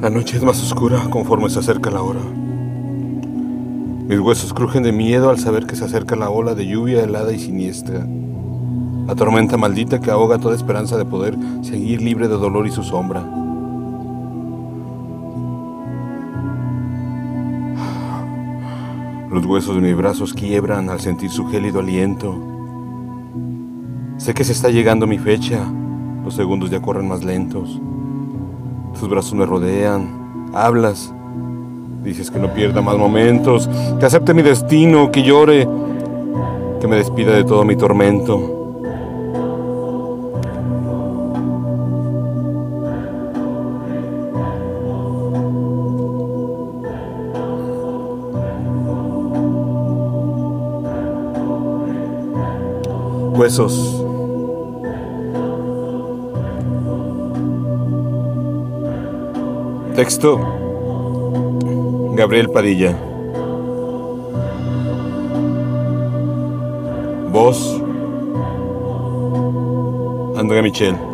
La noche es más oscura conforme se acerca la hora. Mis huesos crujen de miedo al saber que se acerca la ola de lluvia helada y siniestra. La tormenta maldita que ahoga toda esperanza de poder seguir libre de dolor y su sombra. Los huesos de mis brazos quiebran al sentir su gélido aliento. Sé que se está llegando mi fecha. Los segundos ya corren más lentos. Tus brazos me rodean, hablas, dices que no pierda más momentos, que acepte mi destino, que llore, que me despida de todo mi tormento. Huesos. Texto Gabriel Padilla. Voz André Michel.